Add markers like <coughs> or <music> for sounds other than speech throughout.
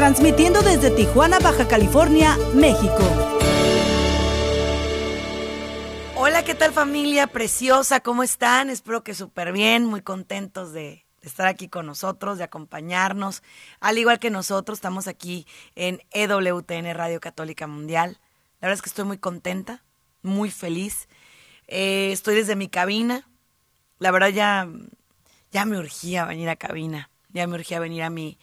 transmitiendo desde Tijuana, Baja California, México. Hola, ¿qué tal familia preciosa? ¿Cómo están? Espero que súper bien, muy contentos de, estar aquí con nosotros, de acompañarnos. Al igual que nosotros, estamos aquí en EWTN Radio Católica Mundial. La verdad es que estoy muy contenta, muy feliz. Eh, estoy desde mi cabina. La verdad ya, ya me urgía venir a cabina. Ya me urgía venir a mi,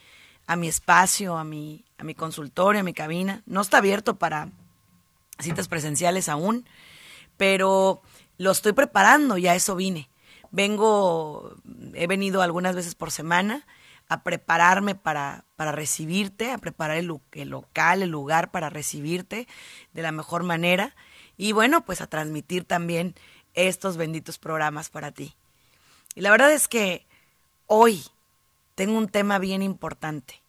a mi espacio, a mi, a mi consultorio, a mi cabina. No está abierto para citas presenciales aún, pero lo estoy preparando y a eso vine. Vengo, he venido algunas veces por semana a prepararme para, para recibirte, a preparar el, el, local, el lugar para recibirte de la mejor manera y bueno, pues a transmitir también estos benditos programas para ti. Y la verdad es que hoy tengo un tema bien importante.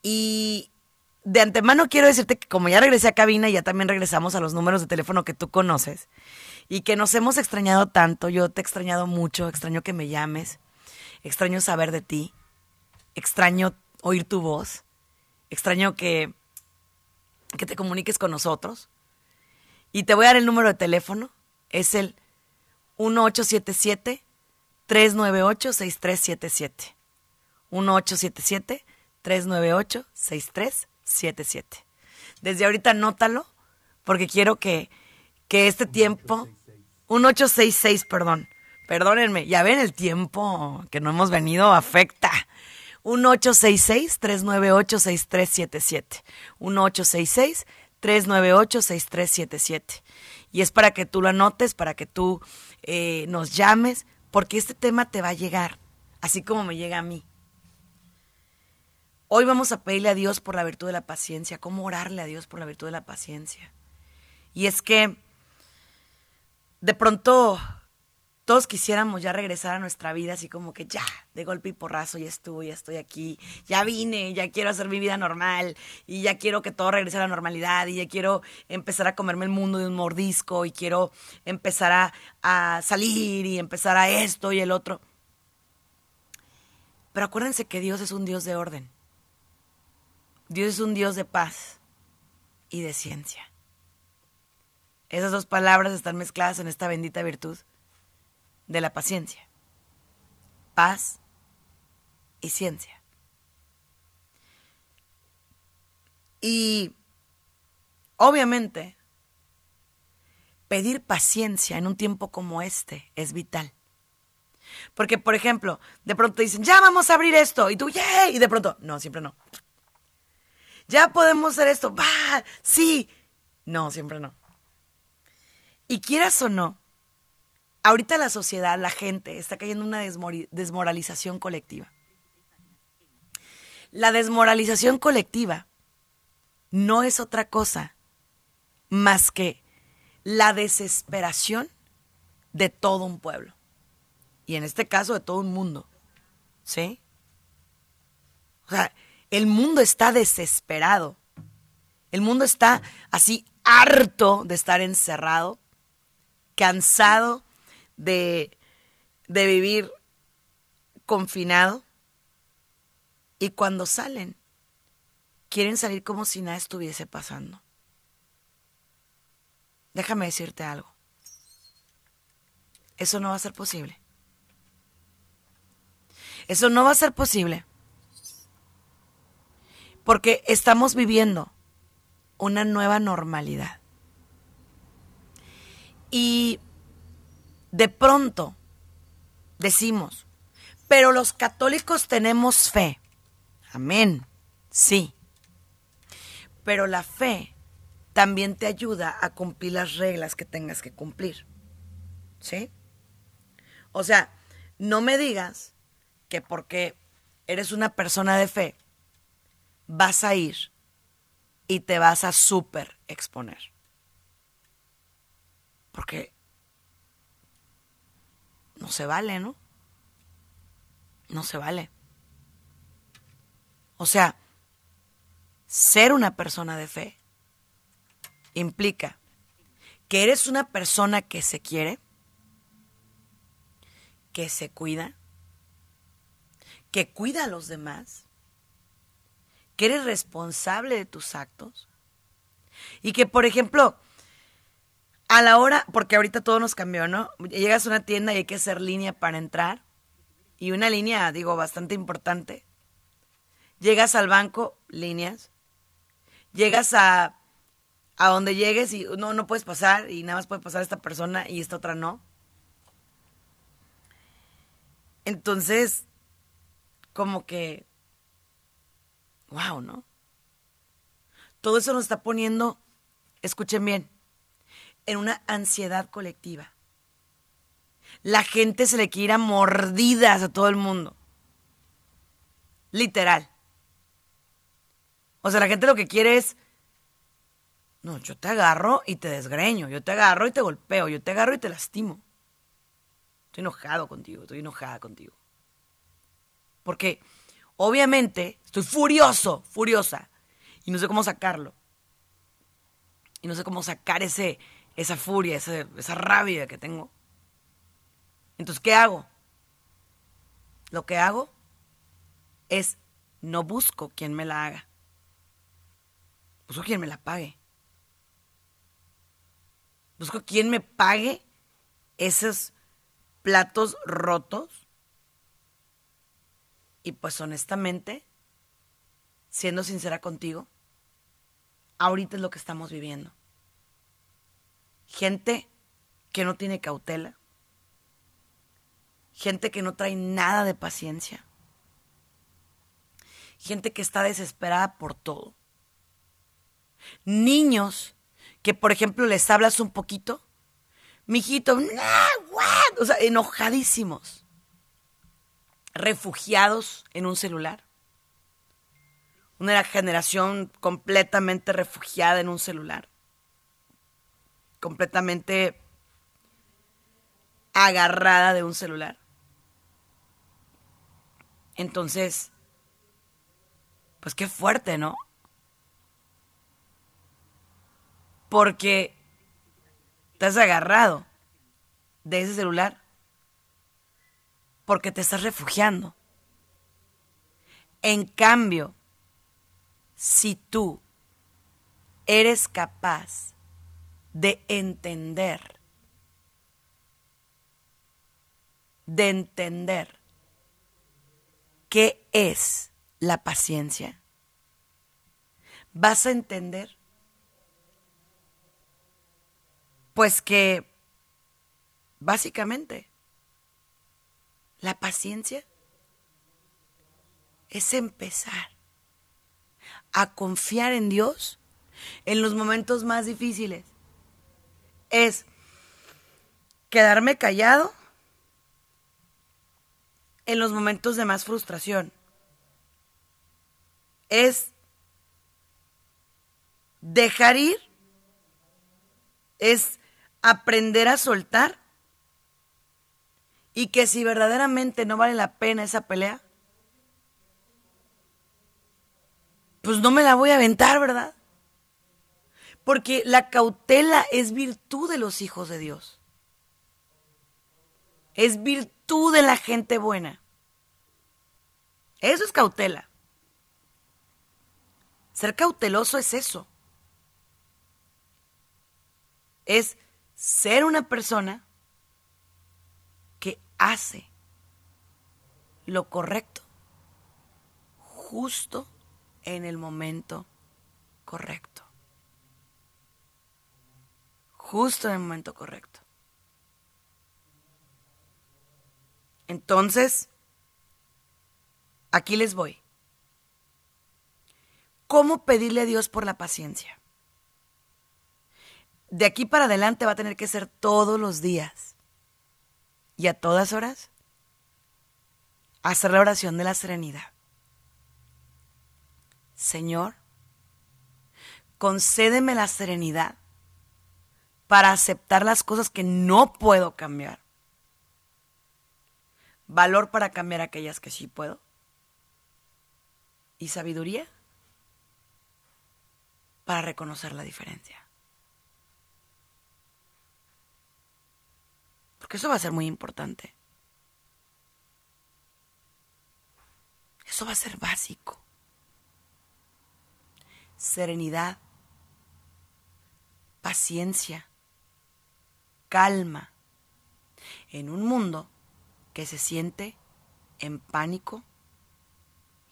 Y de antemano quiero decirte que como ya regresé a cabina, ya también regresamos a los números de teléfono que tú conoces y que nos hemos extrañado tanto. Yo te he extrañado mucho, extraño que me llames, extraño saber de ti, extraño oír tu voz, extraño que, que te comuniques con nosotros. Y te voy a dar el número de teléfono, es el 1877-398-6377. 1877-398-6377. Desde ahorita anótalo, porque quiero que, que este tiempo... 1866, perdón. Perdónenme, ya ven el tiempo que no hemos venido afecta. 1866-398-6377. 1866-398-6377. Y es para que tú lo anotes, para que tú eh, nos llames, porque este tema te va a llegar, así como me llega a mí. Hoy vamos a pedirle a Dios por la virtud de la paciencia, cómo orarle a Dios por la virtud de la paciencia. Y es que de pronto todos quisiéramos ya regresar a nuestra vida así como que ya, de golpe y porrazo, ya estuve, ya estoy aquí, ya vine, ya quiero hacer mi vida normal y ya quiero que todo regrese a la normalidad y ya quiero empezar a comerme el mundo de un mordisco y quiero empezar a, a salir y empezar a esto y el otro. Pero acuérdense que Dios es un Dios de orden. Dios es un Dios de paz y de ciencia. Esas dos palabras están mezcladas en esta bendita virtud de la paciencia. Paz y ciencia. Y obviamente, pedir paciencia en un tiempo como este es vital. Porque, por ejemplo, de pronto dicen, ya vamos a abrir esto, y tú, ¡yeah! Y de pronto, no, siempre no. Ya podemos hacer esto, va, sí. No, siempre no. Y quieras o no, ahorita la sociedad, la gente, está cayendo en una desmoralización colectiva. La desmoralización colectiva no es otra cosa más que la desesperación de todo un pueblo. Y en este caso de todo un mundo. ¿Sí? O sea, el mundo está desesperado. El mundo está así harto de estar encerrado, cansado de, de vivir confinado. Y cuando salen, quieren salir como si nada estuviese pasando. Déjame decirte algo. Eso no va a ser posible. Eso no va a ser posible. Porque estamos viviendo una nueva normalidad. Y de pronto decimos, pero los católicos tenemos fe. Amén, sí. Pero la fe también te ayuda a cumplir las reglas que tengas que cumplir. ¿Sí? O sea, no me digas que porque eres una persona de fe vas a ir y te vas a súper exponer. Porque no se vale, ¿no? No se vale. O sea, ser una persona de fe implica que eres una persona que se quiere, que se cuida, que cuida a los demás, que eres responsable de tus actos y que, por ejemplo, a la hora, porque ahorita todo nos cambió, ¿no? Llegas a una tienda y hay que hacer línea para entrar y una línea, digo, bastante importante. Llegas al banco, líneas. Llegas a, a donde llegues y no, no puedes pasar y nada más puede pasar esta persona y esta otra no. Entonces, como que, wow, ¿no? Todo eso nos está poniendo, escuchen bien, en una ansiedad colectiva. La gente se le quiere ir a mordidas a todo el mundo. Literal. O sea, la gente lo que quiere es, no, yo te agarro y te desgreño, yo te agarro y te golpeo, yo te agarro y te lastimo. Estoy enojado contigo, estoy enojada contigo. Porque obviamente estoy furioso, furiosa, y no sé cómo sacarlo. Y no sé cómo sacar ese, esa furia, esa, esa rabia que tengo. Entonces, ¿qué hago? Lo que hago es no busco quien me la haga. Busco quien me la pague. Busco quien me pague esos platos rotos. Y pues honestamente, siendo sincera contigo, ahorita es lo que estamos viviendo. Gente que no tiene cautela. Gente que no trae nada de paciencia. Gente que está desesperada por todo. Niños que, por ejemplo, les hablas un poquito. Mijito, o sea, enojadísimos. Refugiados en un celular. Una generación completamente refugiada en un celular completamente agarrada de un celular. Entonces, pues qué fuerte, ¿no? Porque has agarrado de ese celular porque te estás refugiando. En cambio, si tú eres capaz de entender, de entender qué es la paciencia, vas a entender pues que básicamente la paciencia es empezar a confiar en Dios en los momentos más difíciles es quedarme callado en los momentos de más frustración. Es dejar ir, es aprender a soltar y que si verdaderamente no vale la pena esa pelea, pues no me la voy a aventar, ¿verdad? Porque la cautela es virtud de los hijos de Dios. Es virtud de la gente buena. Eso es cautela. Ser cauteloso es eso. Es ser una persona hace lo correcto justo en el momento correcto justo en el momento correcto. Entonces, aquí les voy. ¿Cómo pedirle a Dios por la paciencia? De aquí para adelante va a tener que ser todos los días y a todas horas hacer la oración de la serenidad. Señor, concédeme la serenidad para aceptar las cosas que no puedo cambiar. Valor para cambiar aquellas que sí puedo. Y sabiduría para reconocer la diferencia. Porque eso va a ser muy importante. Eso va a ser básico. Serenidad, paciencia, calma, en un mundo que se siente en pánico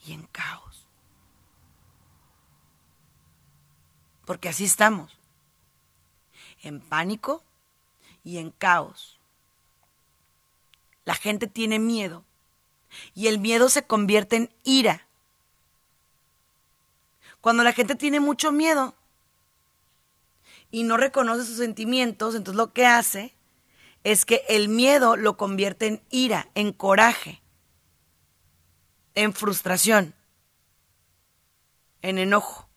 y en caos. Porque así estamos, en pánico y en caos. La gente tiene miedo y el miedo se convierte en ira. Cuando la gente tiene mucho miedo y no reconoce sus sentimientos, entonces lo que hace es que el miedo lo convierte en ira, en coraje, en frustración, en enojo.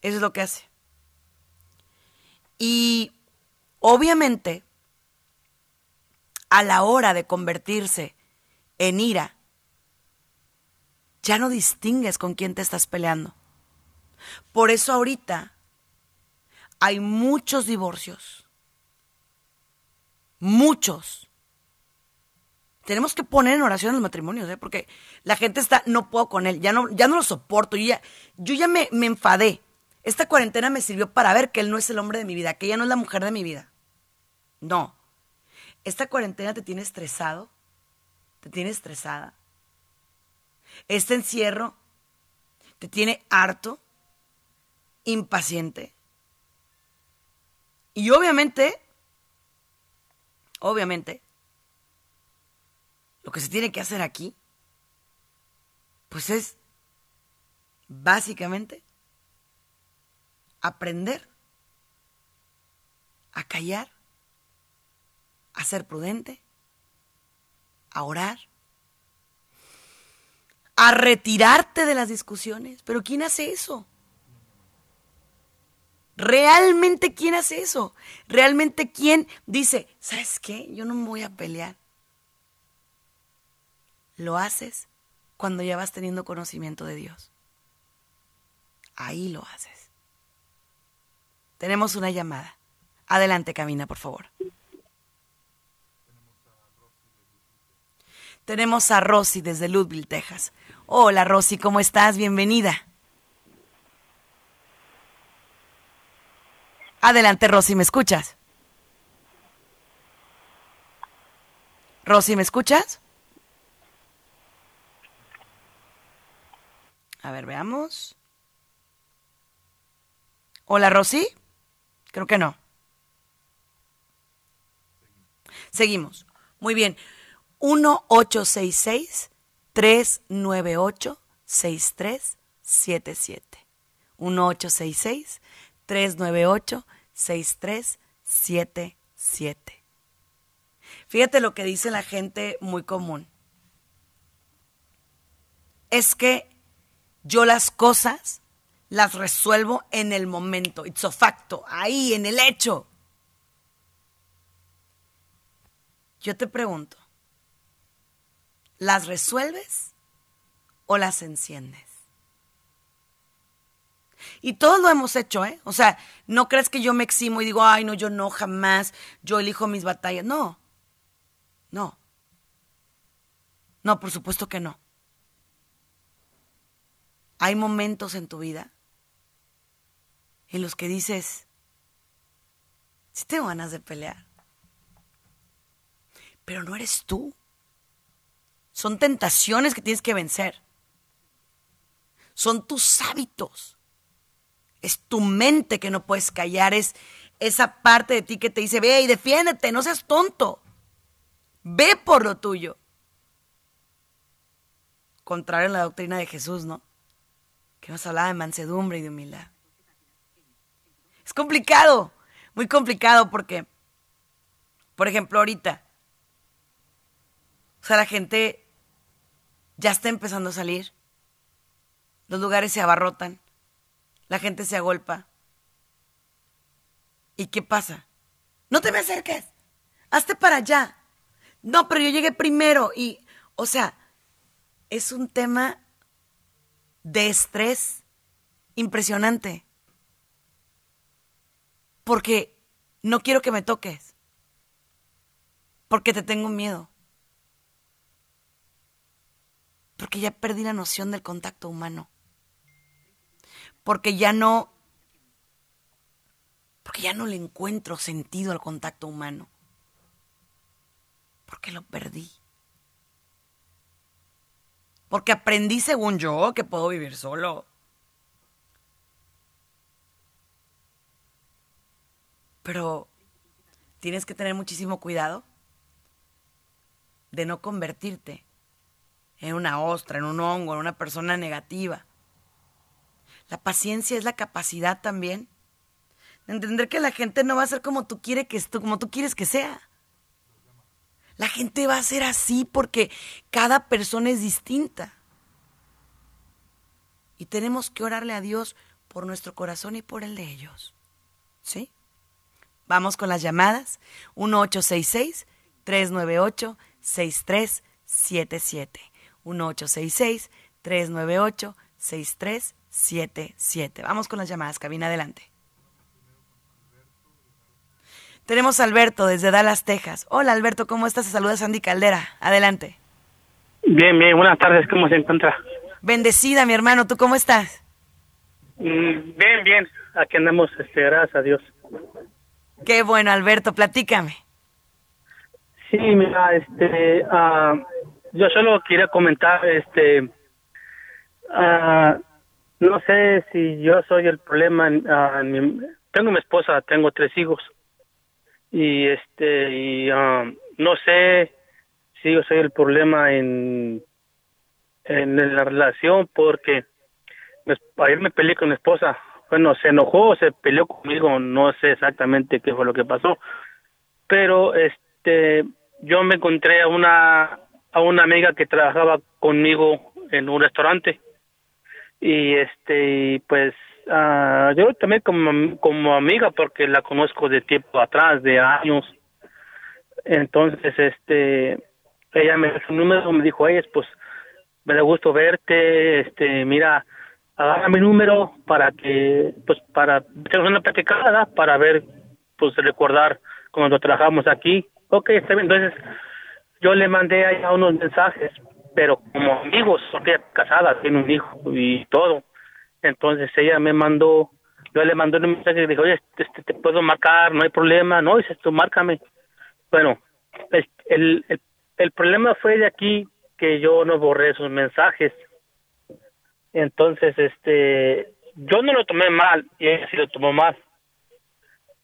Eso es lo que hace. Y obviamente, a la hora de convertirse en ira, ya no distingues con quién te estás peleando. Por eso ahorita hay muchos divorcios. Muchos. Tenemos que poner en oración los matrimonios, ¿eh? porque la gente está, no puedo con él, ya no, ya no lo soporto, yo ya, yo ya me, me enfadé. Esta cuarentena me sirvió para ver que él no es el hombre de mi vida, que ella no es la mujer de mi vida. No. Esta cuarentena te tiene estresado, te tiene estresada. Este encierro te tiene harto, impaciente. Y obviamente, obviamente, lo que se tiene que hacer aquí, pues es básicamente aprender a callar, a ser prudente, a orar, a retirarte de las discusiones. Pero ¿quién hace eso? ¿Realmente quién hace eso? ¿Realmente quién dice, ¿sabes qué? Yo no me voy a pelear. Lo haces cuando ya vas teniendo conocimiento de Dios. Ahí lo haces. Tenemos una llamada. Adelante, Camina, por favor. Tenemos a Rosy desde Ludville, Texas. Hola, Rosy, ¿cómo estás? Bienvenida. Adelante, Rosy, ¿me escuchas? Rosy, ¿me escuchas? A ver, veamos. Hola, Rosy. Creo que no. Seguimos. Muy bien. 1-866-398-6377. 1-866 398-6377. Fíjate lo que dice la gente muy común. Es que yo las cosas las resuelvo en el momento, ipso facto, ahí, en el hecho. Yo te pregunto, ¿las resuelves o las enciendes? Y todos lo hemos hecho, ¿eh? O sea, no crees que yo me eximo y digo, ay, no, yo no, jamás, yo elijo mis batallas. No, no. No, por supuesto que no. Hay momentos en tu vida en los que dices, si tengo ganas de pelear, pero no eres tú. Son tentaciones que tienes que vencer. Son tus hábitos. Es tu mente que no puedes callar, es esa parte de ti que te dice, ve y defiéndete, no seas tonto. Ve por lo tuyo. Contrario a la doctrina de Jesús, ¿no? Que nos hablaba de mansedumbre y de humildad. Es complicado, muy complicado porque, por ejemplo, ahorita, o sea, la gente ya está empezando a salir, los lugares se abarrotan, la gente se agolpa. ¿Y qué pasa? No te me acerques. Hazte para allá. No, pero yo llegué primero y, o sea, es un tema de estrés impresionante. Porque no quiero que me toques. Porque te tengo miedo. Porque ya perdí la noción del contacto humano. Porque ya no porque ya no le encuentro sentido al contacto humano. Porque lo perdí. Porque aprendí según yo que puedo vivir solo. Pero tienes que tener muchísimo cuidado de no convertirte en una ostra, en un hongo, en una persona negativa. La paciencia es la capacidad también de entender que la gente no va a ser como tú, quieres que, como tú quieres que sea. La gente va a ser así porque cada persona es distinta. Y tenemos que orarle a Dios por nuestro corazón y por el de ellos. ¿Sí? Vamos con las llamadas. 1866-398-6377. 1866-398-6377. Vamos con las llamadas. Cabina adelante. Tenemos a Alberto desde Dallas, Texas. Hola Alberto, ¿cómo estás? Se saluda Sandy Caldera. Adelante. Bien, bien. Buenas tardes. ¿Cómo se encuentra? Bendecida, mi hermano. ¿Tú cómo estás? Mm, bien, bien. Aquí andamos, este, gracias a Dios. Qué bueno, Alberto, platícame. Sí, mira, este, uh, yo solo quería comentar, este, uh, no sé si yo soy el problema. Uh, tengo mi esposa, tengo tres hijos y este, y no sé si yo soy el problema en en la relación porque ayer me peleé con mi esposa bueno, se enojó, se peleó conmigo, no sé exactamente qué fue lo que pasó, pero este, yo me encontré a una a una amiga que trabajaba conmigo en un restaurante y este, pues uh, yo también como como amiga porque la conozco de tiempo atrás, de años, entonces este, ella me dio su número, me dijo, oye, pues me da gusto verte, este, mira agarra mi número para que, pues, para tener una platicada, para ver, pues, recordar cuando trabajamos aquí. Ok, está bien. Entonces, yo le mandé a unos mensajes, pero como amigos, porque casada, tiene un hijo y todo. Entonces, ella me mandó, yo le mandé un mensaje y dije, oye, este, te puedo marcar, no hay problema. No, dice, tú márcame. Bueno, el, el, el problema fue de aquí que yo no borré esos mensajes entonces, este, yo no lo tomé mal y ella sí lo tomó mal.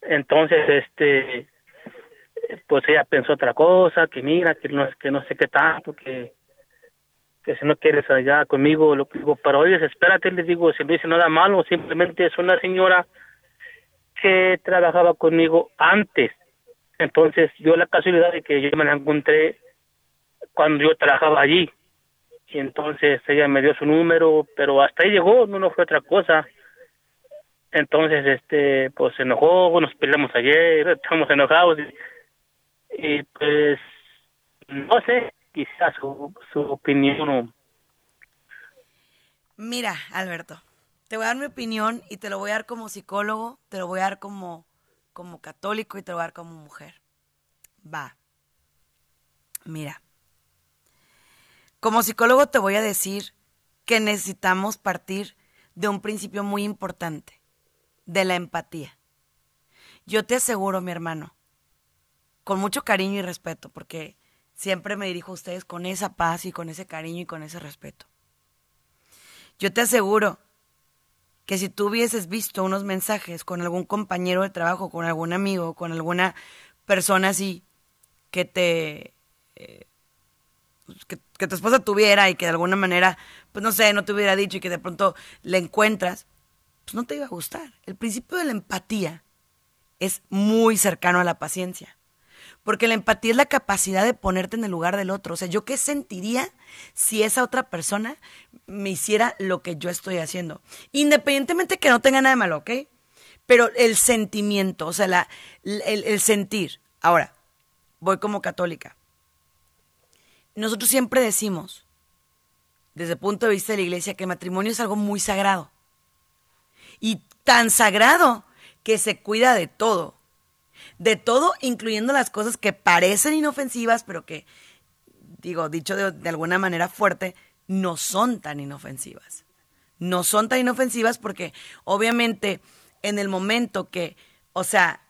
Entonces, este, pues ella pensó otra cosa, que mira, que no, que no sé qué tanto, que, que si no quieres allá conmigo, lo digo, pero oye, espérate, le digo, si no dice nada malo, simplemente es una señora que trabajaba conmigo antes. Entonces, yo la casualidad de que yo me la encontré cuando yo trabajaba allí y entonces ella me dio su número, pero hasta ahí llegó, no, no fue otra cosa. Entonces, este, pues se enojó, nos peleamos ayer, <laughs> estamos enojados pues, no sé, quizás su, su opinión. Mira, Alberto, te voy a dar mi opinión y te lo voy a dar como psicólogo, te lo voy a dar como, como católico y te lo voy a dar como mujer. Va. Mira, como psicólogo te voy a decir que necesitamos partir de un principio muy importante, de la empatía. Yo te aseguro, mi hermano, con mucho cariño y respeto, porque siempre me dirijo a ustedes con esa paz y con ese cariño y con ese respeto. Yo te aseguro que si tú hubieses visto unos mensajes con algún compañero de trabajo, con algún amigo, con alguna persona así que te eh, que, tu esposa tuviera y que de alguna manera, pues no sé, no te hubiera dicho y que de pronto le encuentras, pues no te iba a gustar. El principio de la empatía es muy cercano a la paciencia. Porque la empatía es la capacidad de ponerte en el lugar del otro. O sea, ¿yo qué sentiría si esa otra persona me hiciera lo que yo estoy haciendo? Independientemente que no tenga nada malo, ¿ok? Pero el sentimiento, o sea, la, el, el sentir. Ahora, voy como católica. Nosotros siempre decimos, desde el punto de vista de la iglesia, que el matrimonio es algo muy sagrado. Y tan sagrado que se cuida de todo. De todo, incluyendo las cosas que parecen inofensivas, pero que, digo, dicho de, alguna manera fuerte, no son tan inofensivas. No son tan inofensivas porque obviamente en el momento que, o sea,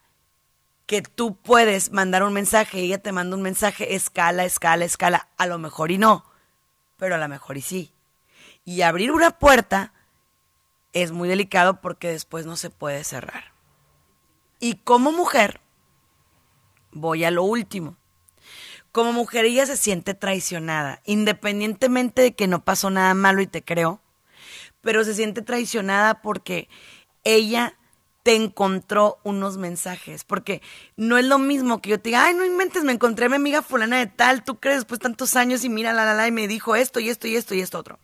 que tú puedes mandar un mensaje y ella te manda un mensaje, escala, escala, escala, a lo mejor y no, pero a lo mejor y sí. Y abrir una puerta es muy delicado porque después no se puede cerrar. Y como mujer, voy a lo último. Como mujer ella se siente traicionada, independientemente de que no pasó nada malo y te creo, pero se siente traicionada porque ella te encontró unos mensajes, porque no es lo mismo que yo te diga, ay, no inventes, me encontré a mi amiga fulana de tal, tú crees después tantos años y mira, la, la, la, y me dijo esto y esto y esto y esto otro.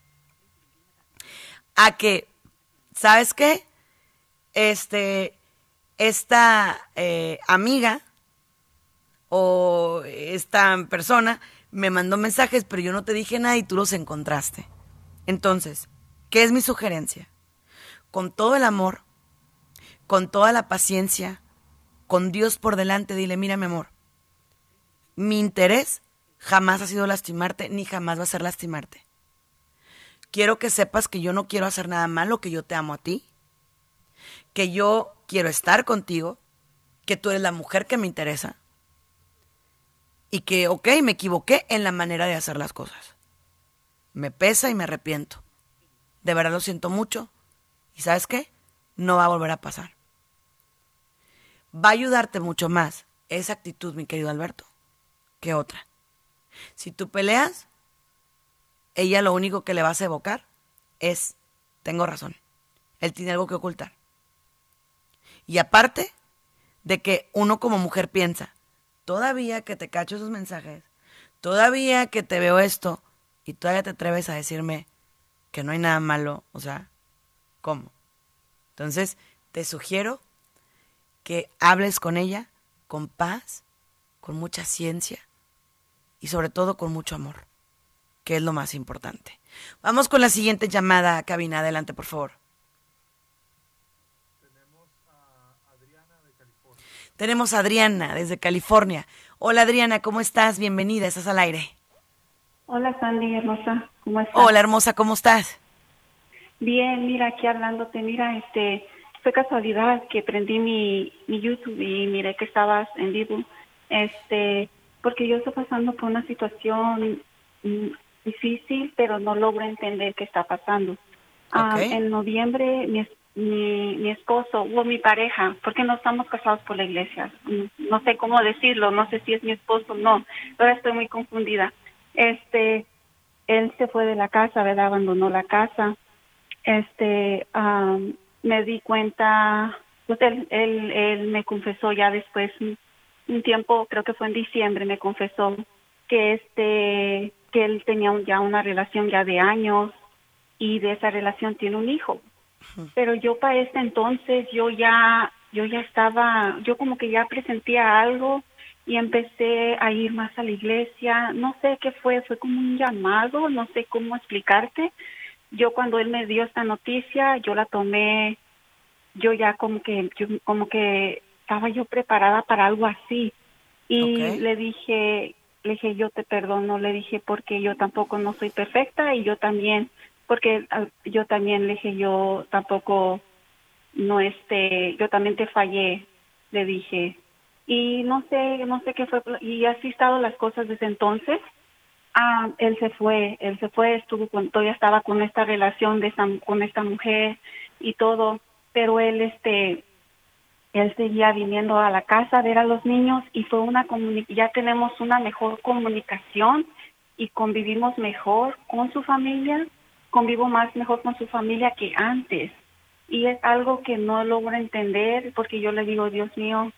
A que, ¿sabes qué? Este, esta eh, amiga o esta persona me mandó mensajes, pero yo no te dije nada y tú los encontraste. Entonces, ¿qué es mi sugerencia? Con todo el amor, con toda la paciencia, con Dios por delante, dile, mira mi amor, mi interés jamás ha sido lastimarte ni jamás va a ser lastimarte. Quiero que sepas que yo no quiero hacer nada malo, que yo te amo a ti, que yo quiero estar contigo, que tú eres la mujer que me interesa y que, ok, me equivoqué en la manera de hacer las cosas. Me pesa y me arrepiento. De verdad lo siento mucho. ¿Y sabes qué? No va a volver a pasar. Va a ayudarte mucho más esa actitud, mi querido Alberto, que otra. Si tú peleas, ella lo único que le vas a evocar es, tengo razón, él tiene algo que ocultar. Y aparte de que uno como mujer piensa, todavía que te cacho esos mensajes, todavía que te veo esto, y todavía te atreves a decirme que no hay nada malo, o sea, ¿cómo? Entonces, te sugiero que hables con ella con paz, con mucha ciencia y sobre todo con mucho amor, que es lo más importante. Vamos con la siguiente llamada, cabina. Adelante, por favor. Tenemos a Adriana desde California. Hola Adriana, ¿cómo estás? Bienvenida, estás al aire. Hola Sandy, hermosa, ¿cómo estás? Hola hermosa, ¿cómo estás? Bien, mira, aquí hablándote, mira, este, fue casualidad que prendí mi, mi YouTube y miré que estabas en vivo, este, porque yo estoy pasando por una situación mm, difícil, pero no logro entender qué está pasando. Ah, en noviembre mi, mi, mi esposo o mi pareja, porque no estamos casados por la iglesia. No sé cómo decirlo, no sé si es mi esposo o no, pero estoy muy confundida. Este, él se fue de la casa, ¿verdad? Abandonó la casa. Este, me di cuenta, pues él, él, él me confesó ya después, un tiempo, creo que fue en diciembre, me confesó que este, que él tenía ya una relación ya de años y de esa relación tiene un hijo pero yo para este entonces yo ya yo ya estaba yo como que ya presentía algo y empecé a ir más a la iglesia. No sé qué fue fue como un llamado no sé cómo explicarte. Yo cuando él me dio esta noticia yo la tomé yo ya como que yo, como que estaba yo preparada para algo así. Y le dije le dije yo te perdono le dije porque yo tampoco no soy perfecta y yo también porque ah, yo también le dije, yo tampoco, no este, yo también te fallé, le dije. Y no sé, no sé qué fue, y así estado las cosas desde entonces. Ah, él se fue, él se fue, estuvo con, todavía estaba con esta relación de esta, con esta mujer y todo, pero él, este, él seguía viniendo a la casa a ver a los niños y fue una ya tenemos una mejor comunicación y convivimos mejor con su familia convivo más mejor con su familia que antes. Y es algo que no logro entender porque yo le digo, Dios mío,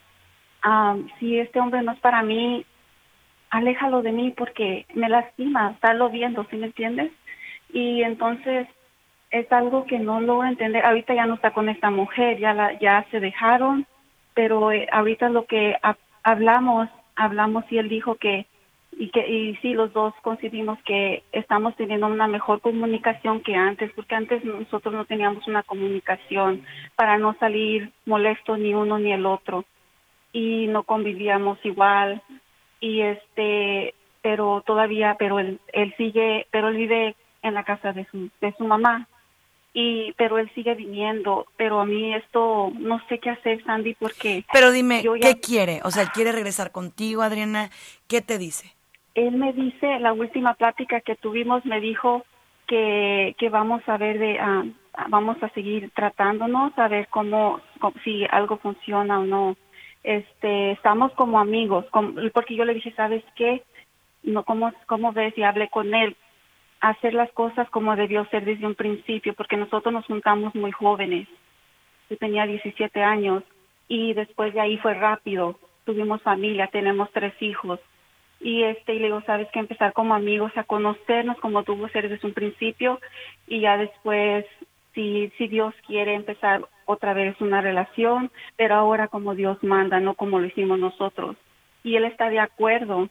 si este hombre no es para mí, aléjalo de mí porque me lastima estarlo viendo, ¿sí me entiendes? Y entonces es algo que no logro entender. Ahorita ya no está con esta mujer, ya la, ya se dejaron, pero eh, ahorita lo que hablamos, hablamos y él dijo que y que y sí los dos coincidimos que estamos teniendo una mejor comunicación que antes porque antes nosotros no teníamos una comunicación para no salir molestos ni uno ni el otro y no convivíamos igual y este pero todavía pero él él sigue pero él vive en la casa de su de su mamá y pero él sigue viniendo pero a mí esto no sé qué hacer Sandy porque pero dime qué quiere o sea quiere regresar contigo Adriana qué te dice él me dice, la última plática que tuvimos, me dijo que, que vamos a ver de, uh, vamos a seguir tratándonos, a ver cómo, si algo funciona o no. Este, estamos como amigos, porque yo le dije, ¿sabes qué? No, ¿cómo, ¿Cómo ves? Y hablé con él, hacer las cosas como debió ser desde un principio, porque nosotros nos juntamos muy jóvenes. Yo tenía 17 años y después de ahí fue rápido. Tuvimos familia, tenemos tres hijos y este y le digo sabes que empezar como amigos a conocernos como tuvo ser desde un principio y ya después si si Dios quiere empezar otra vez una relación pero ahora como Dios manda no como lo hicimos nosotros. Y él está de acuerdo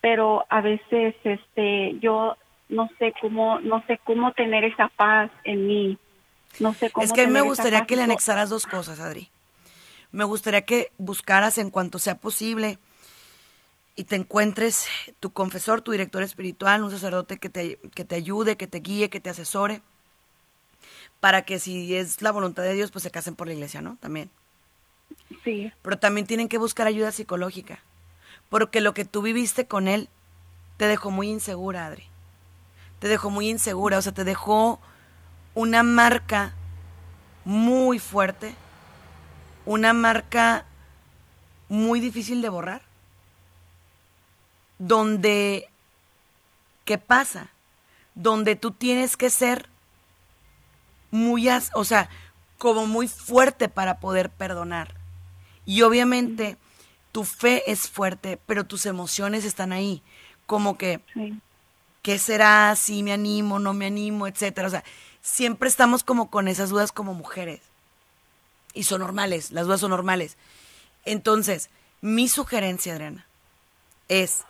pero a veces este yo no sé cómo no sé cómo tener esa paz en mí. No sé cómo es que me gustaría que le anexaras dos cosas Adri. Me gustaría que buscaras en cuanto sea posible y te encuentres tu confesor, tu director espiritual, un sacerdote que te, que te ayude, que te guíe, que te asesore, para que si es la voluntad de Dios, pues se casen por la iglesia, ¿no? También. Sí. Pero también tienen que buscar ayuda psicológica, porque lo que tú viviste con él te dejó muy insegura, Adri. Te dejó muy insegura, o sea, te dejó una marca muy fuerte, una marca muy difícil de borrar donde, ¿qué pasa? Donde tú tienes que ser muy, o sea, como muy fuerte para poder perdonar. Y obviamente tu fe es fuerte, pero tus emociones están ahí, como que, ¿qué será? Si me animo, no me animo, etcétera. O sea, siempre estamos como con esas dudas como mujeres. Y son normales, las dudas son normales. Entonces, mi sugerencia, Adriana, es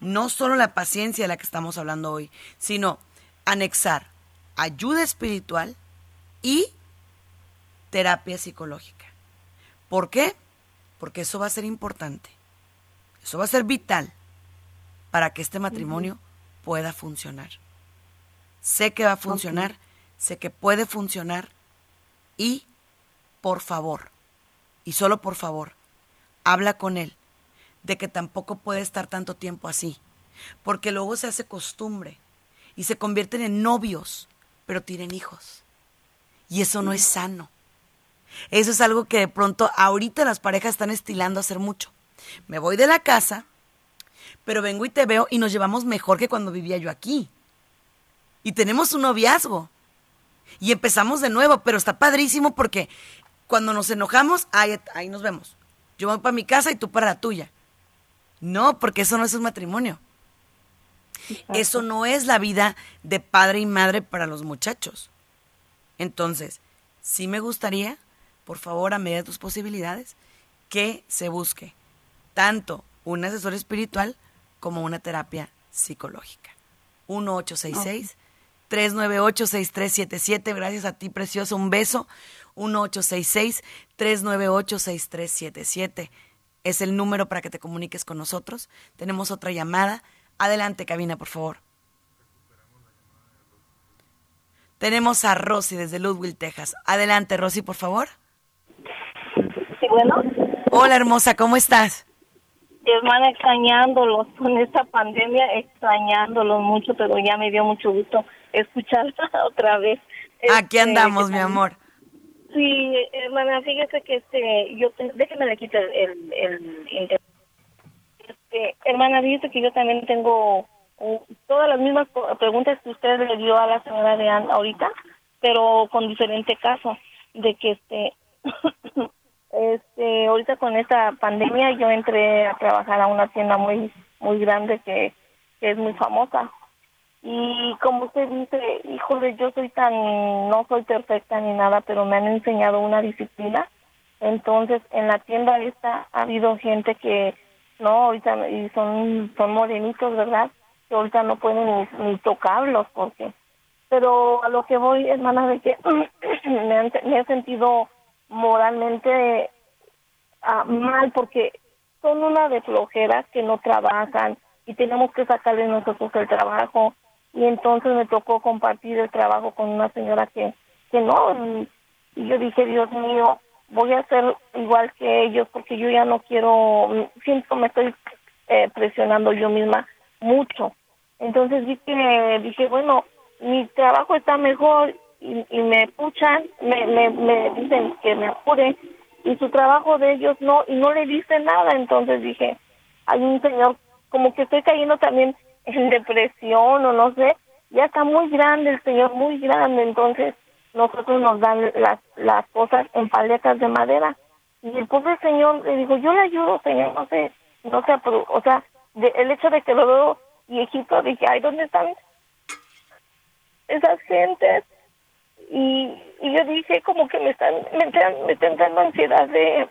no solo la paciencia de la que estamos hablando hoy, sino anexar ayuda espiritual y terapia psicológica. ¿Por qué? Porque eso va a ser importante. Eso va a ser vital para que este matrimonio pueda funcionar. Sé que va a funcionar, sé que puede funcionar y, por favor, y solo por favor, habla con él de que tampoco puede estar tanto tiempo así, porque luego se hace costumbre y se convierten en novios, pero tienen hijos. Y eso no es sano. Eso es algo que de pronto ahorita las parejas están estilando hacer mucho. Me voy de la casa, pero vengo y te veo y nos llevamos mejor que cuando vivía yo aquí. Y tenemos un noviazgo. Y empezamos de nuevo, pero está padrísimo porque cuando nos enojamos, ahí, ahí nos vemos. Yo voy para mi casa y tú para la tuya. No, porque eso no es un matrimonio. Eso no es la vida de padre y madre para los muchachos. Entonces, sí me gustaría, por favor, a medida de tus posibilidades, que se busque tanto un asesor espiritual como una terapia psicológica. 1866 398 6377 Gracias a ti, precioso. Un beso. 1866 398 6377 es el número para que te comuniques con nosotros. Tenemos otra llamada. Adelante, cabina, por favor. Tenemos a Rosy desde Ludwig, Texas. Adelante, Rosy, por favor. Sí, bueno. Hola, hermosa, ¿cómo estás? Hermana, extrañándolos con esta pandemia, extrañándolos mucho, pero ya me dio mucho gusto escucharla <laughs> otra vez. Aquí este, andamos, mi amor. Sí, hermana, fíjese que este, yo, déjeme le quito el, el, este, hermana, fíjese que yo también tengo todas las mismas preguntas que usted le dio a la señora de Ann ahorita, pero con diferente caso, de que este, <coughs> este, ahorita con esta pandemia yo entré a trabajar a una tienda muy, muy grande que, que es muy famosa. Y como usted dice, híjole, yo soy tan, no soy perfecta ni nada, pero me han enseñado una disciplina. Entonces, en la tienda esta ha habido gente que, no, ahorita, y son, son morenitos, ¿verdad? Que ahorita no pueden ni, tocarlos, porque. Pero a lo que voy, hermana, de que <clears throat> me, me he sentido moralmente ah, mal porque son una de flojeras que no trabajan y tenemos que sacarle nosotros el trabajo y entonces me tocó compartir el trabajo con una señora que que no y, yo dije Dios mío voy a ser igual que ellos porque yo ya no quiero siento me estoy eh, presionando yo misma mucho entonces dije dije bueno mi trabajo está mejor y, y me puchan, me, me, dicen que me apure y su trabajo de ellos no, y no le dice nada. Entonces dije, hay un señor, como que estoy cayendo también en depresión o no sé, ya está muy grande el señor, muy grande, entonces nosotros nos dan las, las cosas en paletas de madera. Y el pobre señor le dijo, yo le ayudo, señor, no sé, no sé, o sea, de, el hecho de que lo veo viejito, dije, ay, ¿dónde están esas gentes? y, y yo dije como que me están me están, dando ansiedad de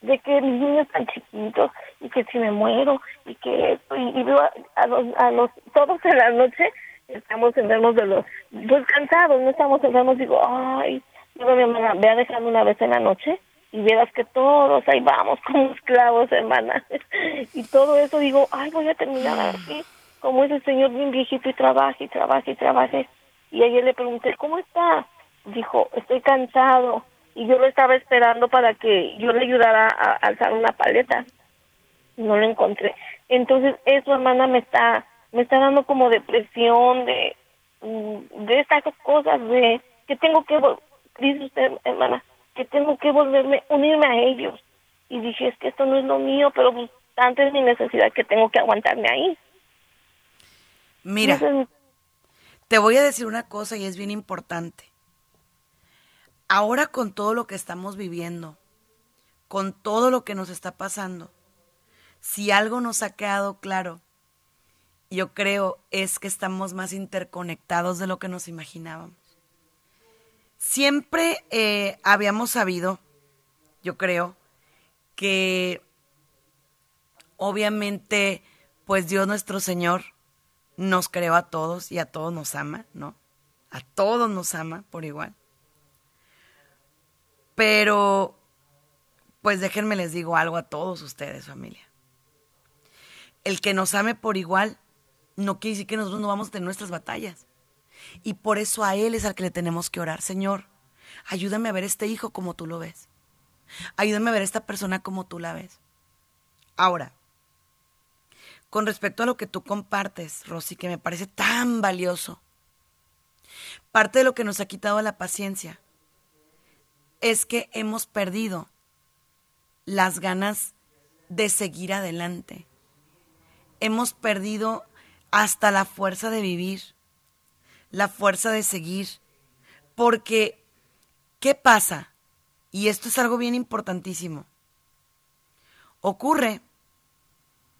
de que mis niños están chiquitos y que si me muero y que y, veo a, los a los todos en la noche estamos enfermos de los pues cansados no estamos enfermos digo ay digo mi hermana ve a dejarme una vez en la noche y verás que todos ahí vamos como esclavos hermana <laughs> y todo eso digo ay voy a terminar así como ese señor bien viejito y trabaje y trabaje y trabaje y ayer le pregunté, ¿cómo está? Dijo, estoy cansado. Y yo lo estaba esperando para que yo le ayudara a, alzar una paleta. No lo encontré. Entonces, eso, hermana, me está, me está dando como depresión de, mm, de estas cosas de que tengo que, dice usted, hermana, que tengo que volverme, unirme a ellos. Y dije, es que esto no es lo mío, pero pues antes es mi necesidad que tengo que aguantarme ahí. Mira, te voy a decir una cosa y es bien importante. Ahora con todo lo que estamos viviendo, con todo lo que nos está pasando, si algo nos ha quedado claro, yo creo es que estamos más interconectados de lo que nos imaginábamos. Siempre eh, habíamos sabido, yo creo, que obviamente, pues Dios nuestro Señor nos creó a todos y a todos nos ama, ¿no? A todos nos ama por igual. Pero, pues déjenme les digo algo a todos ustedes, familia. El que nos ame por igual no quiere decir que nosotros no vamos a tener nuestras batallas. Y por eso a Él es al que le tenemos que orar. Señor, ayúdame a ver este hijo como tú lo ves. Ayúdame a ver esta persona como tú la ves. Ahora, con respecto a lo que tú compartes, Rosy, que me parece tan valioso. Parte de lo que nos ha quitado la paciencia es que hemos perdido las ganas de seguir adelante. Hemos perdido hasta la fuerza de vivir, la fuerza de seguir. Porque, ¿qué pasa? Y esto es algo bien importantísimo. Ocurre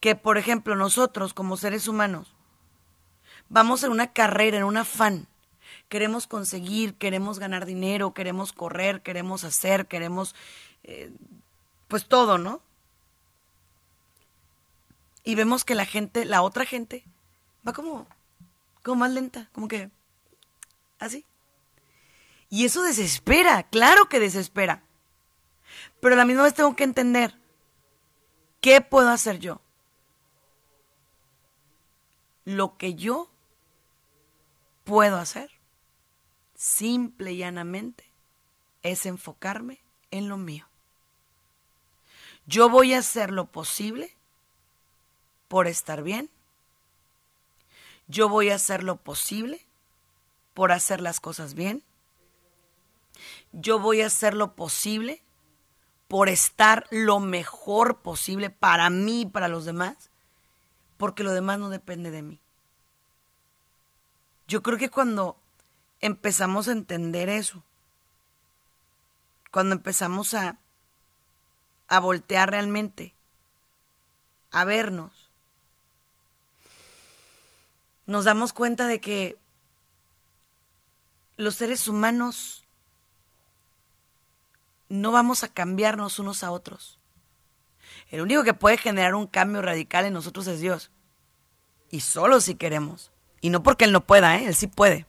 que, por ejemplo, nosotros como seres humanos vamos en una carrera, en un afán. Queremos conseguir, queremos ganar dinero, queremos correr, queremos hacer, queremos, eh, pues todo, ¿no? Y vemos que la gente, la otra gente, va como, como más lenta, como que así. Y eso desespera, claro que desespera. Pero a la misma vez tengo que entender, ¿qué puedo hacer yo? lo que yo puedo hacer, simple y llanamente, es enfocarme en lo mío. Yo voy a hacer lo posible por estar bien. Yo voy a hacer lo posible por hacer las cosas bien. Yo voy a hacer lo posible por estar lo mejor posible para mí y para los demás porque lo demás no depende de mí. Yo creo que cuando empezamos a entender eso, cuando empezamos a, a voltear realmente, a vernos, nos damos cuenta de que los seres humanos no vamos a cambiarnos unos a otros. El único que puede generar un cambio radical en nosotros es Dios. Y solo si queremos. Y no porque Él no pueda, ¿eh? Él sí puede.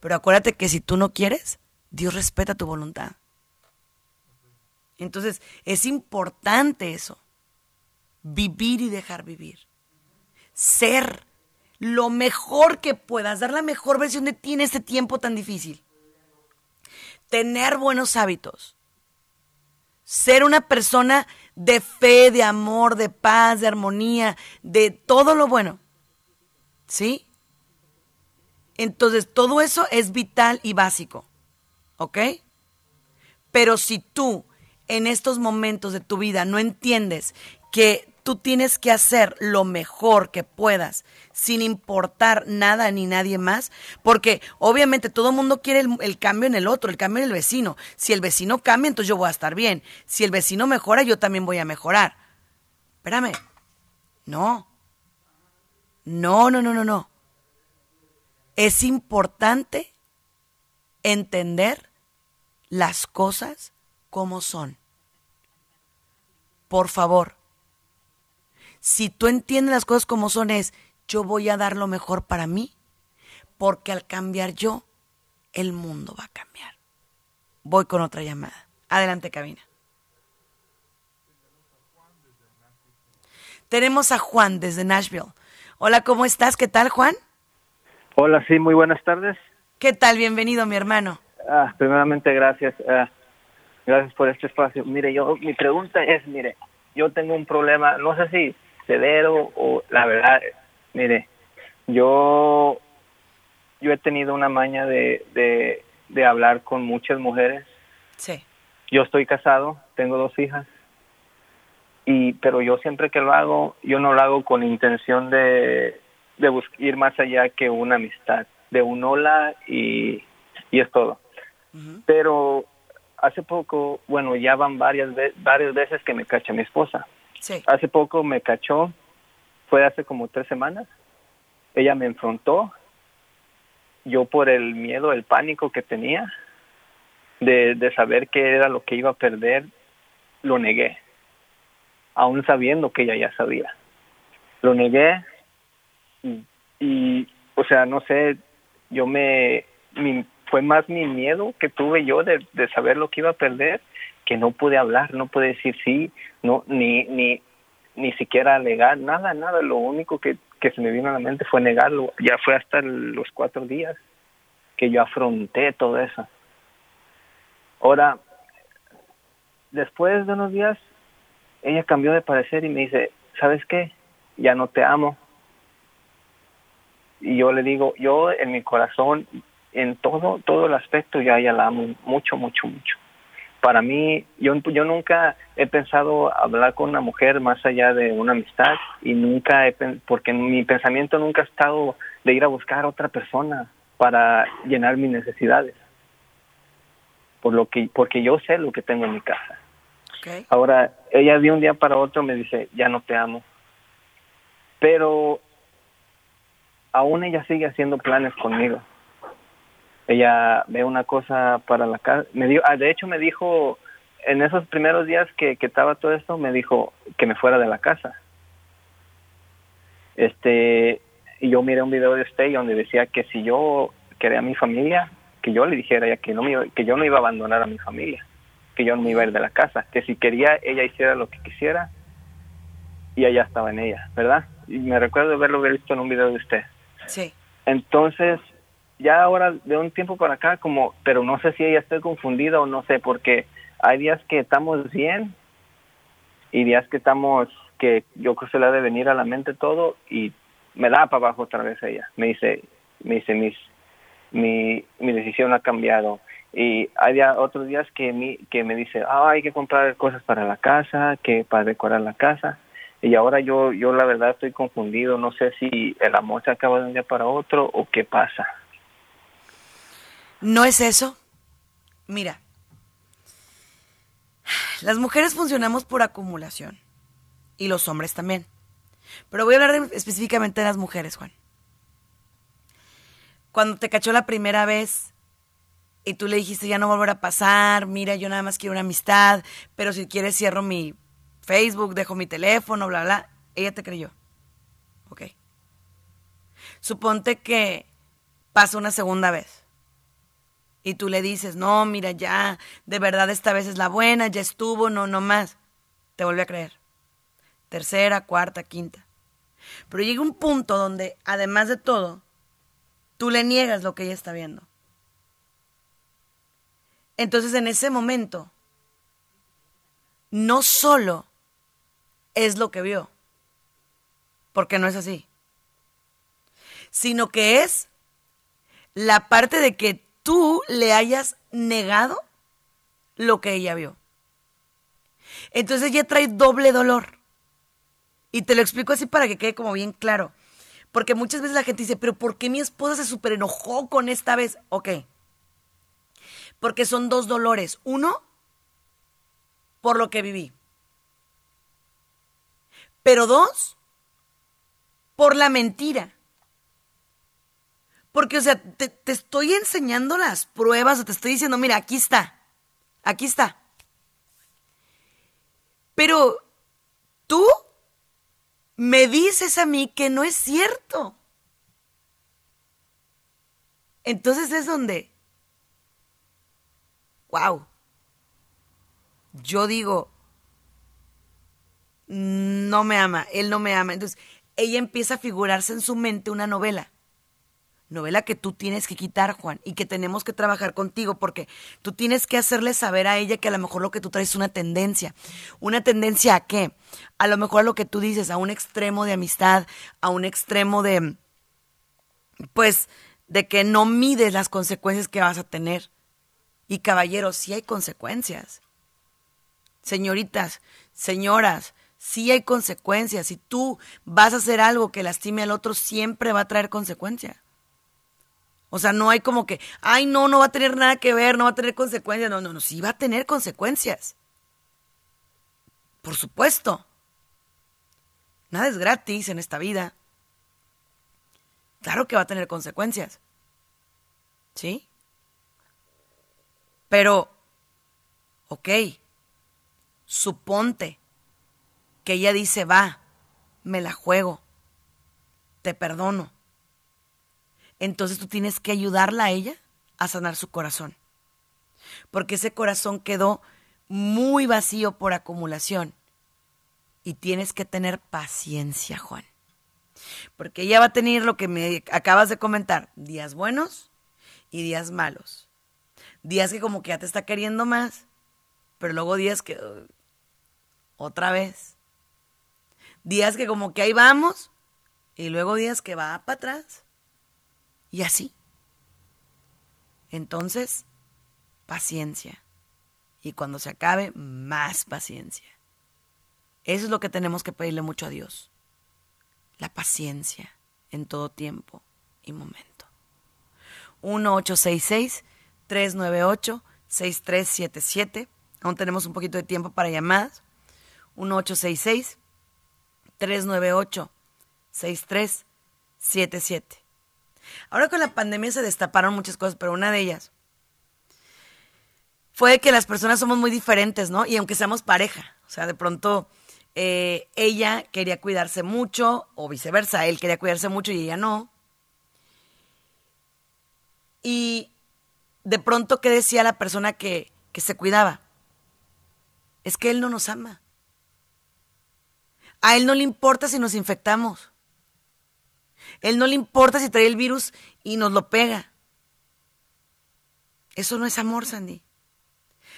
Pero acuérdate que si tú no quieres, Dios respeta tu voluntad. Entonces, es importante eso. Vivir y dejar vivir. Ser lo mejor que puedas, dar la mejor versión de ti en este tiempo tan difícil. Tener buenos hábitos. Ser una persona de fe, de amor, de paz, de armonía, de todo lo bueno. ¿Sí? Entonces, todo eso es vital y básico. ¿Ok? Pero si tú en estos momentos de tu vida no entiendes que tú tienes que hacer lo mejor que puedas sin importar nada ni nadie más, porque obviamente todo el mundo quiere el, cambio en el otro, el cambio en el vecino. Si el vecino cambia, entonces yo voy a estar bien. Si el vecino mejora, yo también voy a mejorar. Espérame. No. No, no, no, no, no. Es importante entender las cosas como son. Por favor, si tú entiendes las cosas como son es, yo voy a dar lo mejor para mí, porque al cambiar yo, el mundo va a cambiar. Voy con otra llamada. Adelante, cabina. Tenemos a Juan desde Nashville. Hola, ¿cómo estás? ¿Qué tal, Juan? Hola, sí, muy buenas tardes. ¿Qué tal? Bienvenido, mi hermano. Ah, primeramente, gracias. Ah, gracias por este espacio. Mire, yo, mi pregunta es, mire, yo tengo un problema, no sé si severo o la verdad, mire, yo, yo he tenido una maña de, de, de hablar con muchas mujeres. Sí. Yo estoy casado, tengo dos hijas, y pero yo siempre que lo hago, yo no lo hago con intención de, de ir más allá que una amistad, de un hola y, y es todo. Pero hace poco, bueno, ya van varias, varias veces que me cacha mi esposa. Sí. Hace poco me cachó fue hace como tres semanas. Ella me enfrentó. Yo por el miedo, el pánico que tenía de, de saber qué era lo que iba a perder, lo negué, aún sabiendo que ella ya sabía. Lo negué y, o sea, no sé, yo me, mi, fue más mi miedo que tuve yo de, saber lo que iba a perder que no pude hablar, no pude decir sí, no, ni, ni, ni siquiera negar nada, nada. Lo único que, que se me vino a la mente fue negarlo. Ya fue hasta los cuatro días que yo afronté todo eso. Ahora, después de unos días, ella cambió de parecer y me dice, ¿sabes qué? Ya no te amo. Y yo le digo, yo en mi corazón, en todo, todo el aspecto, ya ella la amo mucho, mucho, mucho para mí, yo, yo nunca he pensado hablar con una mujer más allá de una amistad y nunca he, porque mi pensamiento nunca ha estado de ir a buscar a otra persona para llenar mis necesidades. Por lo que, porque yo sé lo que tengo en mi casa. Ahora, ella de un día para otro me dice, ya no te amo. Pero aún ella sigue haciendo planes conmigo ella ve una cosa para la casa. Me dio, ah, de hecho me dijo, en esos primeros días que, que estaba todo esto, me dijo que me fuera de la casa. Este, y yo miré un video de usted donde decía que si yo quería a mi familia, que yo le dijera ya que no me, que yo no iba a abandonar a mi familia, que yo no me iba a ir de la casa, que si quería ella hiciera lo que quisiera y ella estaba en ella, ¿verdad? Y me recuerdo haberlo visto en un video de usted. Sí. Entonces, ya ahora de un tiempo para acá como, pero no sé si ella está confundida o no sé, porque hay días que estamos bien y días que estamos, que yo creo que se le ha de venir a la mente todo y me da para abajo otra vez ella. Me dice, me dice, mis, mi, mi decisión ha cambiado. Y hay otros días que, mi, que me dice, ah, hay que comprar cosas para la casa, que para decorar la casa. Y ahora yo, yo la verdad estoy confundido, no sé si el amor se acaba de un día para otro o qué pasa. ¿No es eso? Mira, Las mujeres funcionamos por acumulación y los hombres también. Pero voy a hablar específicamente de las mujeres, Juan. Cuando te cachó la primera vez y tú le dijiste ya no volverá a pasar, mira, yo nada más quiero una amistad, pero si quieres cierro mi Facebook, dejo mi teléfono, bla, bla, ella te creyó. Ok. Suponte que pasa una segunda vez y tú le dices, no, mira, ya, de verdad esta vez es la buena, ya estuvo, no, no más. Te vuelve a creer. Tercera, cuarta, quinta. Pero llega un punto donde, además de todo, tú le niegas lo que ella está viendo. Entonces, en ese momento, no solo es lo que vio, porque no es así, sino que es la parte de que tú le hayas negado lo que ella vio. Entonces ella trae doble dolor. Y te lo explico así para que quede como bien claro. Porque muchas veces la gente dice, pero ¿por qué mi esposa se super enojó con esta vez? Ok. Porque son dos dolores. Uno, por lo que viví. Pero dos, por la mentira. Porque, o sea, te, estoy enseñando las pruebas, o te estoy diciendo, mira, aquí está, aquí está. Pero tú me dices a mí que no es cierto. Entonces es donde, wow, yo digo, no me ama, él no me ama. Entonces ella empieza a figurarse en su mente una novela novela que tú tienes que quitar, Juan, y que tenemos que trabajar contigo, porque tú tienes que hacerle saber a ella que a lo mejor lo que tú traes es una tendencia. ¿Una tendencia a qué? A lo mejor a lo que tú dices, a un extremo de amistad, a un extremo de, pues, de que no mides las consecuencias que vas a tener. Y caballeros, sí hay consecuencias. Señoritas, señoras, sí hay consecuencias. Si tú vas a hacer algo que lastime al otro, siempre va a traer consecuencias. O sea, no hay como que, ay, no, no va a tener nada que ver, no va a tener consecuencias. No, no, no, sí va a tener consecuencias. Por supuesto. Nada es gratis en esta vida. Claro que va a tener consecuencias. ¿Sí? Pero, ok, suponte que ella dice, va, me la juego, te perdono entonces tú tienes que ayudarla a ella a sanar su corazón. Porque ese corazón quedó muy vacío por acumulación. Y tienes que tener paciencia, Juan. Porque ella va a tener lo que me acabas de comentar, días buenos y días malos. Días que como que ya te está queriendo más, pero luego días que otra vez. Días que como que ahí vamos y luego días que va para atrás. Y así. Entonces, paciencia. Y cuando se acabe, más paciencia. Eso es lo que tenemos que pedirle mucho a Dios. La paciencia en todo tiempo y momento. 1-866-398-6377. Aún tenemos un poquito de tiempo para llamadas. 1-866-398-6377. Ahora con la pandemia se destaparon muchas cosas, pero una de ellas fue que las personas somos muy diferentes, ¿no? Y aunque seamos pareja, o sea, de pronto eh, ella quería cuidarse mucho, o viceversa, él quería cuidarse mucho y ella no. Y de pronto, ¿qué decía la persona que, que se cuidaba? Es que él no nos ama. A él no le importa si nos infectamos. Él no le importa si trae el virus y nos lo pega. Eso no es amor, Sandy.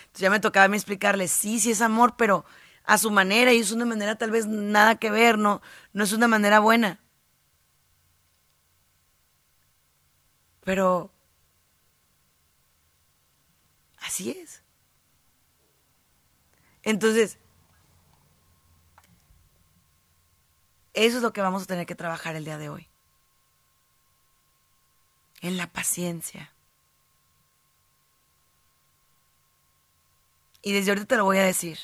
Entonces ya me tocaba explicarle, sí, sí es amor, pero a su manera, y es una manera tal vez nada que ver, no, no es una manera buena. Pero así es. Entonces, eso es lo que vamos a tener que trabajar el día de hoy en la paciencia. Y desde ahorita te lo voy a decir.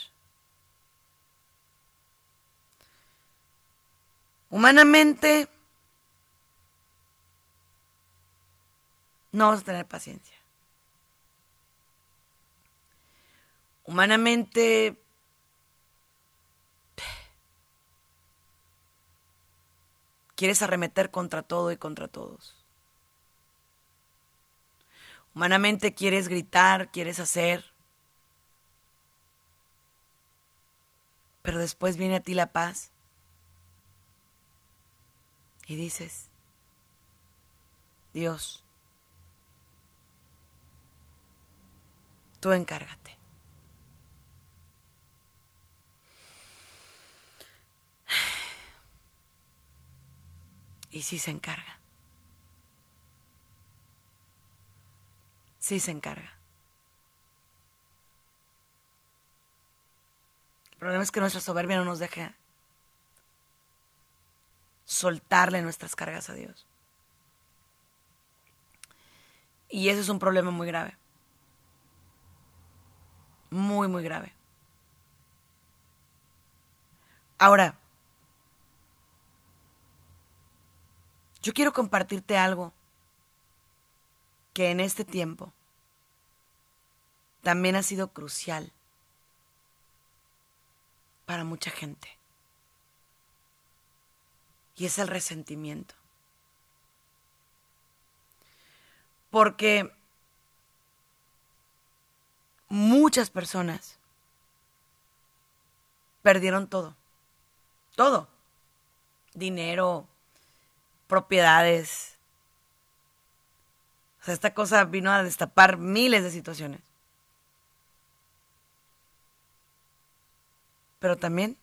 Humanamente, no vas a tener paciencia. Humanamente, quieres arremeter contra todo y contra todos. Humanamente quieres gritar, quieres hacer, pero después viene a ti la paz y dices, Dios, tú encárgate. Y sí se encarga. Sí se encarga. El problema es que nuestra soberbia no nos deja soltarle nuestras cargas a Dios. Y ese es un problema muy grave. Muy, muy grave. Ahora, yo quiero compartirte algo que en este tiempo también ha sido crucial para mucha gente. Y es el resentimiento. Porque muchas personas perdieron todo. Todo. Dinero, propiedades. O sea, esta cosa vino a destapar miles de situaciones. Pero también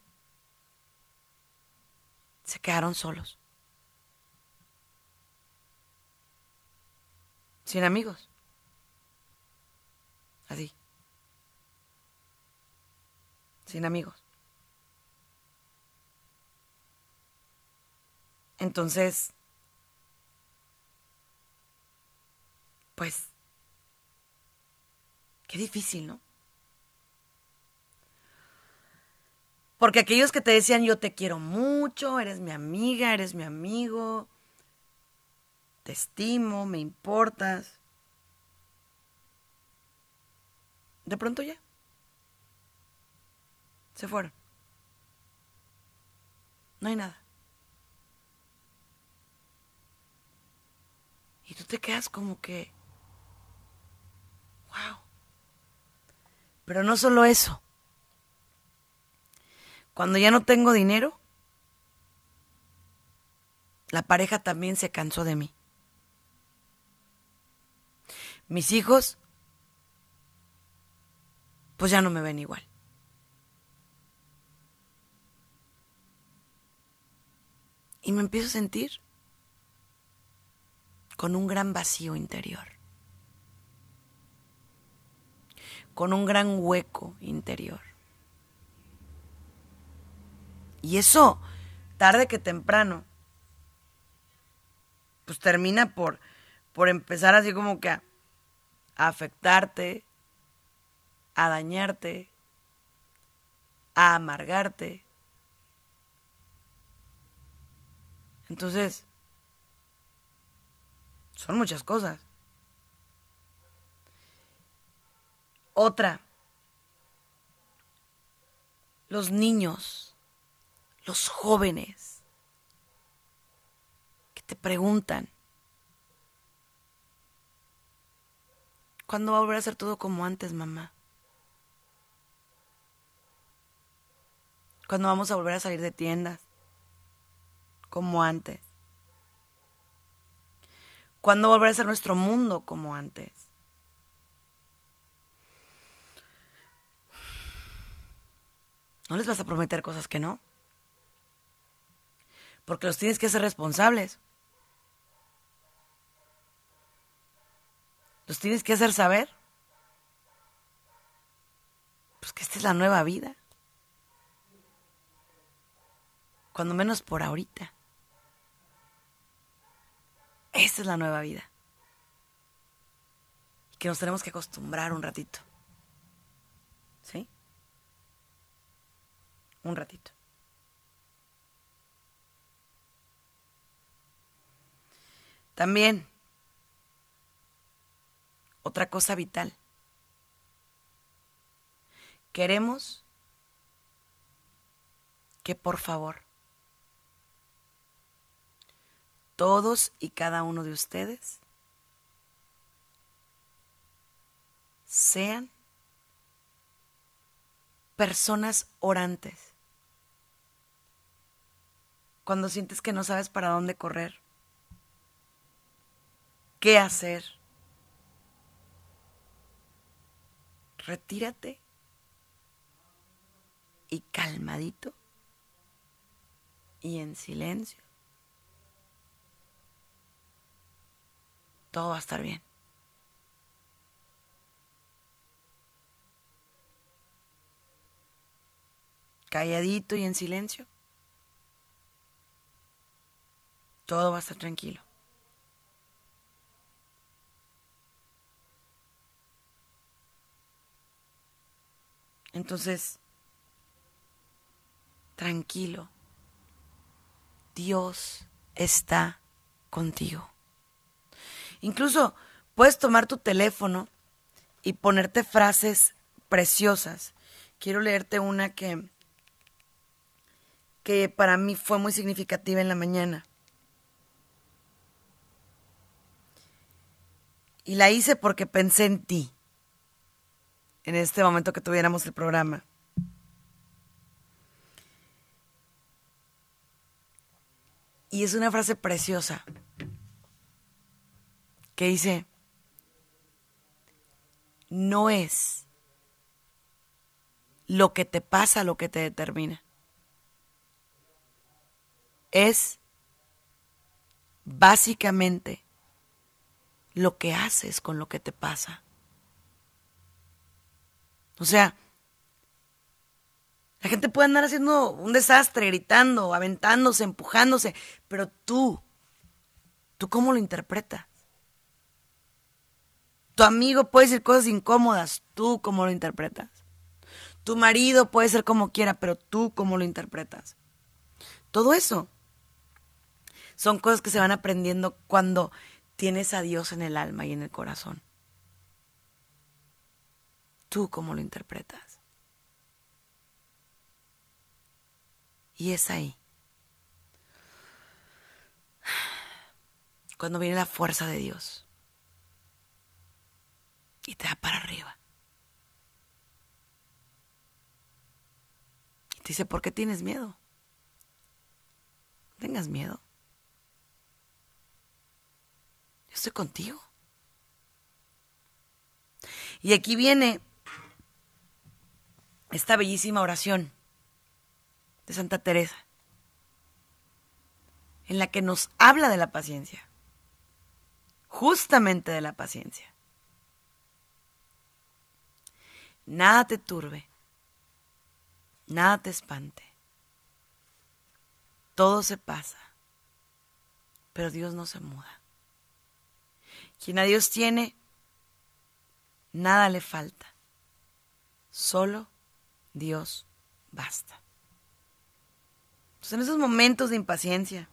se quedaron solos. Sin amigos. Así. Sin amigos. Entonces, pues, qué difícil, ¿no? Porque aquellos que te decían yo te quiero mucho, eres mi amiga, eres mi amigo, te estimo, me importas. De pronto ya. Se fueron. No hay nada. Y tú te quedas como que, wow. Pero no solo eso. Cuando ya no tengo dinero, la pareja también se cansó de mí. Mis hijos, pues ya no me ven igual. Y me empiezo a sentir con un gran vacío interior, con un gran hueco interior. Y eso, tarde que temprano, pues termina por, por empezar así como que a, a afectarte, a dañarte, a amargarte. Entonces, son muchas cosas. Otra, los niños los jóvenes que te preguntan, ¿cuándo va a volver a ser todo como antes, mamá? ¿Cuándo vamos a volver a salir de tiendas? Como antes. ¿Cuándo volverá a ser nuestro mundo como antes? ¿No les vas a prometer cosas que no? porque los tienes que hacer responsables. Los tienes que hacer saber. Pues que esta es la nueva vida. Cuando menos por ahorita. Esta es la nueva vida. Y que nos tenemos que acostumbrar un ratito. ¿Sí? Un ratito. También, otra cosa vital. Queremos que por favor todos y cada uno de ustedes sean personas orantes. Cuando sientes que no sabes para dónde correr, qué hacer, retírate y calmadito y en silencio. Todo va a estar bien. Calladito y en silencio. Todo va a estar tranquilo. Entonces, tranquilo. Dios está contigo. Incluso puedes tomar tu teléfono y ponerte frases preciosas. Quiero leerte una que, que para mí fue muy significativa en la mañana. Y la hice porque pensé en ti, en este momento que tuviéramos el programa. Y es una frase preciosa que dice, no es lo que te pasa lo que te determina. Es básicamente lo que haces con lo que te pasa. O sea, la gente puede andar haciendo un desastre, gritando, aventándose, empujándose, pero tú, ¿tú cómo lo interpretas? Tu amigo puede decir cosas incómodas, tú cómo lo interpretas. Tu marido puede ser como quiera, pero tú cómo lo interpretas. Todo eso son cosas que se van aprendiendo cuando tienes a Dios en el alma y en el corazón. Tú cómo lo interpretas. Y es ahí. Cuando viene la fuerza de Dios. Y te da para arriba. Y te dice, ¿por qué tienes miedo? No tengas miedo. Yo estoy contigo. Y aquí viene esta bellísima oración de Santa Teresa, en la que nos habla de la paciencia, justamente de la paciencia. Nada te turbe, nada te espante, todo se pasa, pero Dios no se muda. Quien a Dios tiene, nada le falta, solo Dios basta. Entonces, en esos momentos de impaciencia,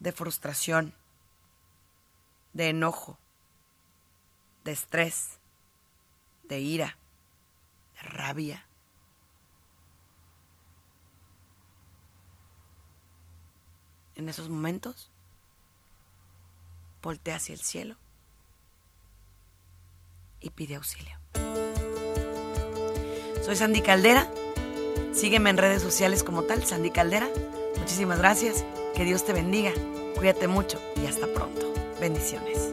de frustración, de enojo, de estrés, de ira, de rabia, en esos momentos, voltea hacia el cielo y pide auxilio. Soy Sandy Caldera Sígueme en redes sociales como tal, Sandy Caldera. Muchísimas gracias. Que Dios te bendiga. Cuídate mucho y hasta pronto. Bendiciones.